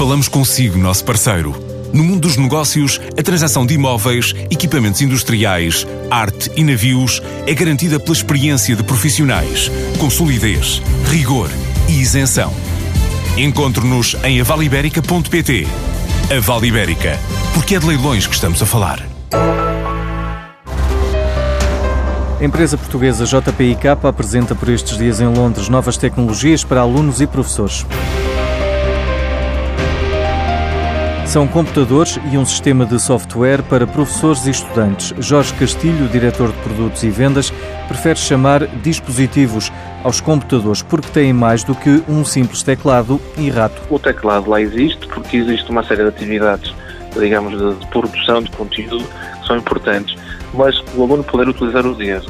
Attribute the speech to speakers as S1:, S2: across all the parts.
S1: Falamos consigo, nosso parceiro. No mundo dos negócios, a transação de imóveis, equipamentos industriais, arte e navios é garantida pela experiência de profissionais, com solidez, rigor e isenção. Encontre-nos em avaliberica.pt. A Vale Ibérica, porque é de leilões que estamos a falar.
S2: A empresa portuguesa JPIK apresenta por estes dias em Londres novas tecnologias para alunos e professores. São computadores e um sistema de software para professores e estudantes. Jorge Castilho, diretor de produtos e vendas, prefere chamar dispositivos aos computadores porque têm mais do que um simples teclado e rato.
S3: O teclado lá existe porque existe uma série de atividades, digamos, de, produção de conteúdo que são importantes, mas o aluno poder utilizar os dedos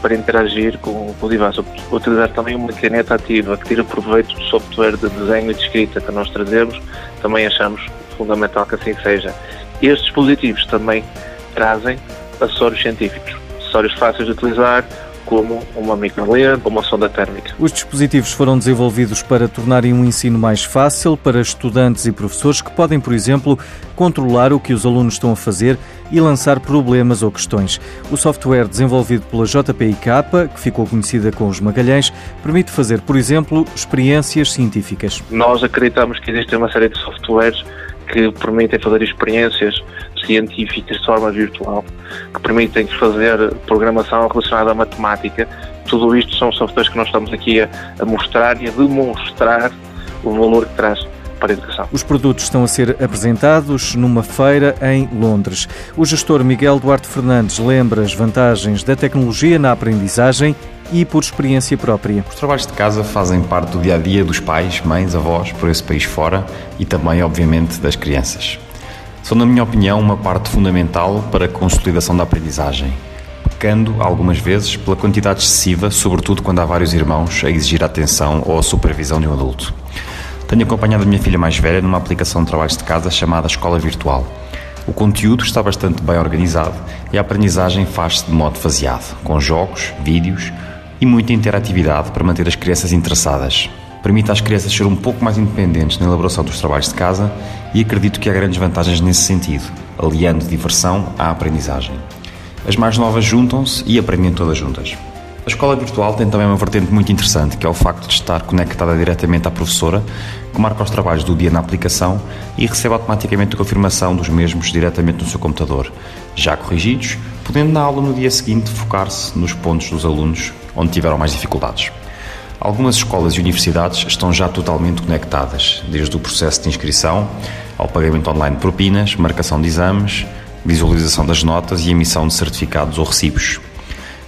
S3: para interagir com, o device, utilizar também uma caneta ativa que tira proveito do software de desenho e de escrita que nós trazemos, também achamos fundamental que assim seja. Estes dispositivos também trazem acessórios científicos, acessórios fáceis de utilizar, como uma microlente ou uma sonda térmica.
S2: Os dispositivos foram desenvolvidos para tornarem um ensino mais fácil para estudantes e professores que podem, por exemplo, controlar o que os alunos estão a fazer e lançar problemas ou questões. O software desenvolvido pela JPIK, que ficou conhecida com os Magalhães, permite fazer, por exemplo, experiências científicas.
S3: Nós acreditamos que existe uma série de softwares que permitem fazer experiências científicas de forma virtual, que permitem fazer programação relacionada à matemática. Tudo isto são softwares que nós estamos aqui a, a mostrar e a demonstrar o valor que traz para a educação.
S2: Os produtos estão a ser apresentados numa feira em Londres. O gestor Miguel Duarte Fernandes lembra as vantagens da tecnologia na aprendizagem e por experiência própria.
S4: Os trabalhos de casa fazem parte do dia a dia dos pais, mães, avós por esse país fora e também, obviamente, das crianças. São, na minha opinião, uma parte fundamental para a consolidação da aprendizagem, pecando algumas vezes pela quantidade excessiva, sobretudo quando há vários irmãos a exigir a atenção ou a supervisão de um adulto. Tenho acompanhado a minha filha mais velha numa aplicação de trabalhos de casa chamada Escola Virtual. O conteúdo está bastante bem organizado e a aprendizagem faz-se de modo faseado, com jogos, vídeos, e muita interatividade para manter as crianças interessadas. Permite às crianças ser um pouco mais independentes na elaboração dos trabalhos de casa e acredito que há grandes vantagens nesse sentido, aliando diversão à aprendizagem. As mais novas juntam-se e aprendem todas juntas. A escola virtual tem também uma vertente muito interessante, que é o facto de estar conectada diretamente à professora, que marca os trabalhos do dia na aplicação e recebe automaticamente a confirmação dos mesmos diretamente no seu computador, já corrigidos, podendo na aula no dia seguinte focar-se nos pontos dos alunos onde tiveram mais dificuldades. Algumas escolas e universidades estão já totalmente conectadas, desde o processo de inscrição ao pagamento online de propinas, marcação de exames, visualização das notas e emissão de certificados ou recibos.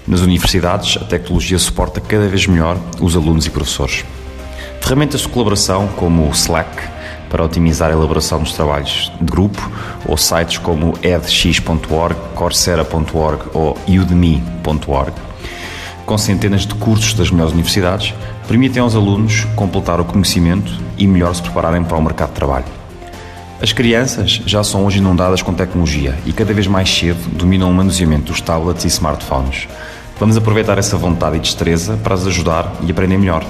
S4: Nas universidades, a tecnologia suporta cada vez melhor os alunos e professores. Ferramentas de colaboração como o Slack para otimizar a elaboração dos trabalhos de grupo ou sites como edx.org, coursera.org ou udemy.org com centenas de cursos das melhores universidades, permitem aos alunos completar o conhecimento e melhor se prepararem para o mercado de trabalho. As crianças já são hoje inundadas com tecnologia e cada vez mais cedo dominam o manuseamento dos tablets e smartphones. Vamos aproveitar essa vontade e destreza para as ajudar e aprender melhor.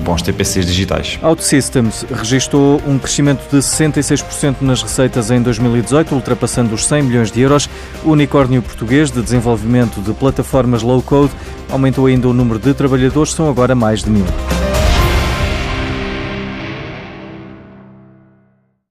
S4: Bons TPCs digitais.
S2: OutSystems registrou um crescimento de 66% nas receitas em 2018, ultrapassando os 100 milhões de euros. O unicórnio português de desenvolvimento de plataformas low-code aumentou ainda o número de trabalhadores, são agora mais de mil.